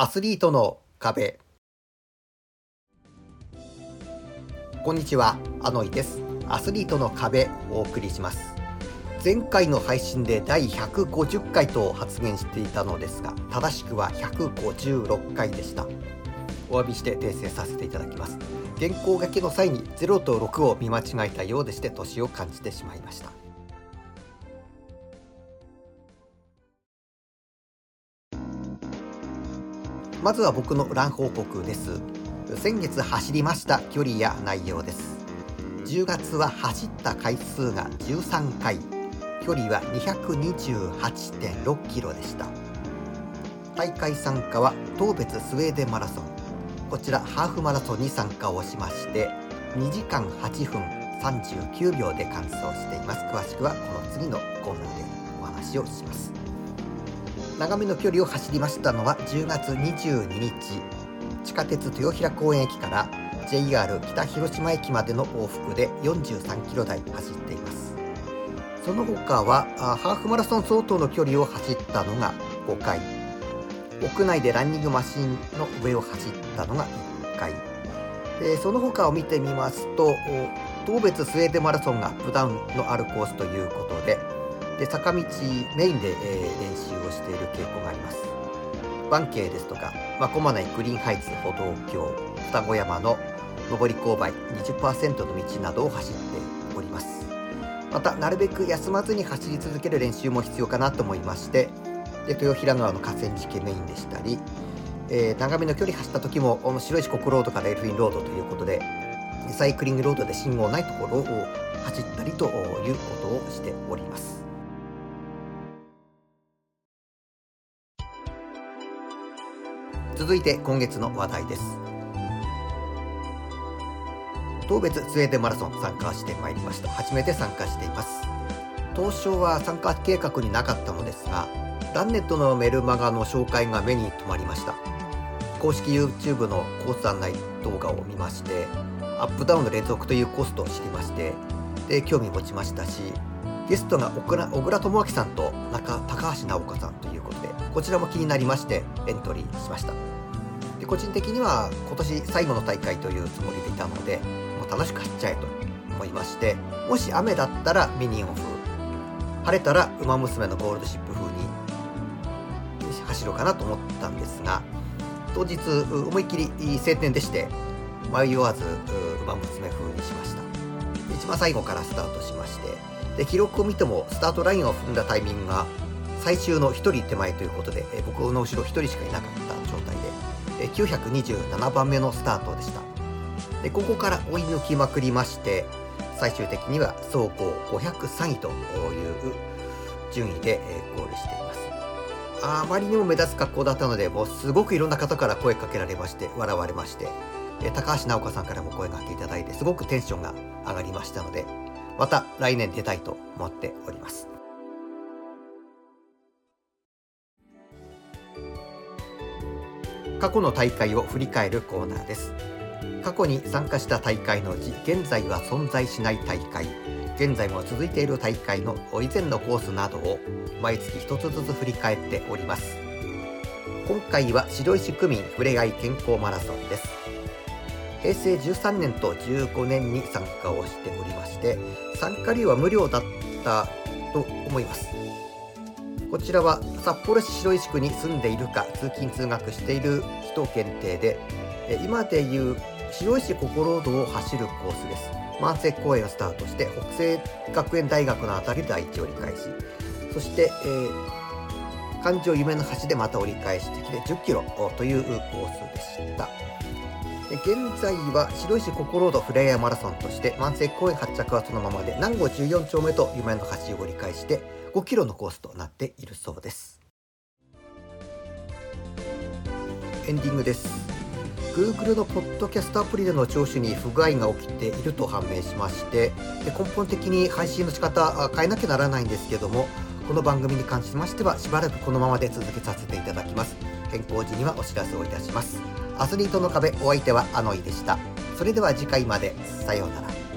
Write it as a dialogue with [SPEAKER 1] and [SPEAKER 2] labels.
[SPEAKER 1] アスリートの壁。こんにちはアノイです。アスリートの壁をお送りします。前回の配信で第150回と発言していたのですが正しくは156回でした。お詫びして訂正させていただきます。原稿書きの際に0と6を見間違えたようでして年を感じてしまいました。まずは僕のラン報告です。先月走りました距離や内容です。10月は走った回数が13回。距離は228.6キロでした。大会参加は当別スウェーデンマラソン。こちらハーフマラソンに参加をしまして2時間8分39秒で完走しています。詳しくはこの次のコーナーでお話をします。長めの距離を走りましたのは10月22日。地下鉄豊平公園駅から JR 北広島駅までの往復で43キロ台走っています。その他はハーフマラソン相当の距離を走ったのが5回。屋内でランニングマシンの上を走ったのが1回。でその他を見てみますと当別スウェーデンマラソンがアップダウンのあるコースということでで坂道メインで、えー、練習をしている傾向があります。バンケイですとか、まあ、駒内グリーンハイツ歩道橋双子山の上り勾配20%の道などを走っております。またなるべく休まずに走り続ける練習も必要かなと思いましてで豊平川の河川敷メインでしたり、えー、長めの距離走った時も白石国ロードからエルフィンロードということでサイクリングロードで信号ないところを走ったりということをしております。続いて今月の話題です。当別スウェーデンマラソン参加してまいりました。初めて参加しています。当初は参加計画になかったのですがランネットのメルマガの紹介が目に留まりました。公式 YouTube のコース案内動画を見ましてアップダウンの連続というコストを知りましてで興味持ちましたしゲストが小倉智明さんと中高橋直子さんということでこちらも気になりましてエントリーしました。で個人的には今年最後の大会というつもりでいたのでもう楽しく走っちゃえと思いましてもし雨だったらミニオン風。晴れたら馬娘のゴールドシップ風に走ろうかなと思ったんですが当日思いっきり晴天でして迷わず馬娘風にしました。一番最後からスタートしましてで記録を見てもスタートラインを踏んだタイミングが最終の1人手前ということで、え僕の後ろ1人しかいなかった状態で、え927番目のスタートでした。でここから追い抜きまくりまして最終的には走行503位という順位で、ゴールしています。あまりにも目立つ格好だったのでもうすごくいろんな方から声かけられまして笑われまして高橋直子さんからも声がけいただいてすごくテンションが上がりましたのでまた来年出たいと思っております。過去の大会を振り返るコーナーです。過去に参加した大会のうち、現在は存在しない大会、現在も続いている大会の以前のコースなどを毎月一つずつ振り返っております。今回は白石区民ふれあい健康マラソンです。平成13年と15年に参加をしておりまして参加料は無料だったと思います。こちらは札幌市白石区に住んでいるか通勤通学している人限定で今でいう白石ココロードを走るコースです。万世公園をスタートして北西学園大学の辺りで第一折り返しそして、えー、環状夢の橋でまた折り返してきて10キロというコースでした。現在は白石ココロードフレイヤーマラソンとして万世公園発着はそのままで南郷14丁目と夢の橋を折り返して5キロのコースとなっているそうです。エンディングです。Google のポッドキャストアプリでの聴取に不具合が起きていると判明しましてで根本的に配信の仕方変えなきゃならないんですけどもこの番組に関しましてはしばらくこのままで続けさせていただきます。変更時にはお知らせをいたします。アスリートの壁お相手はアノイでした。それでは次回まで。さようなら。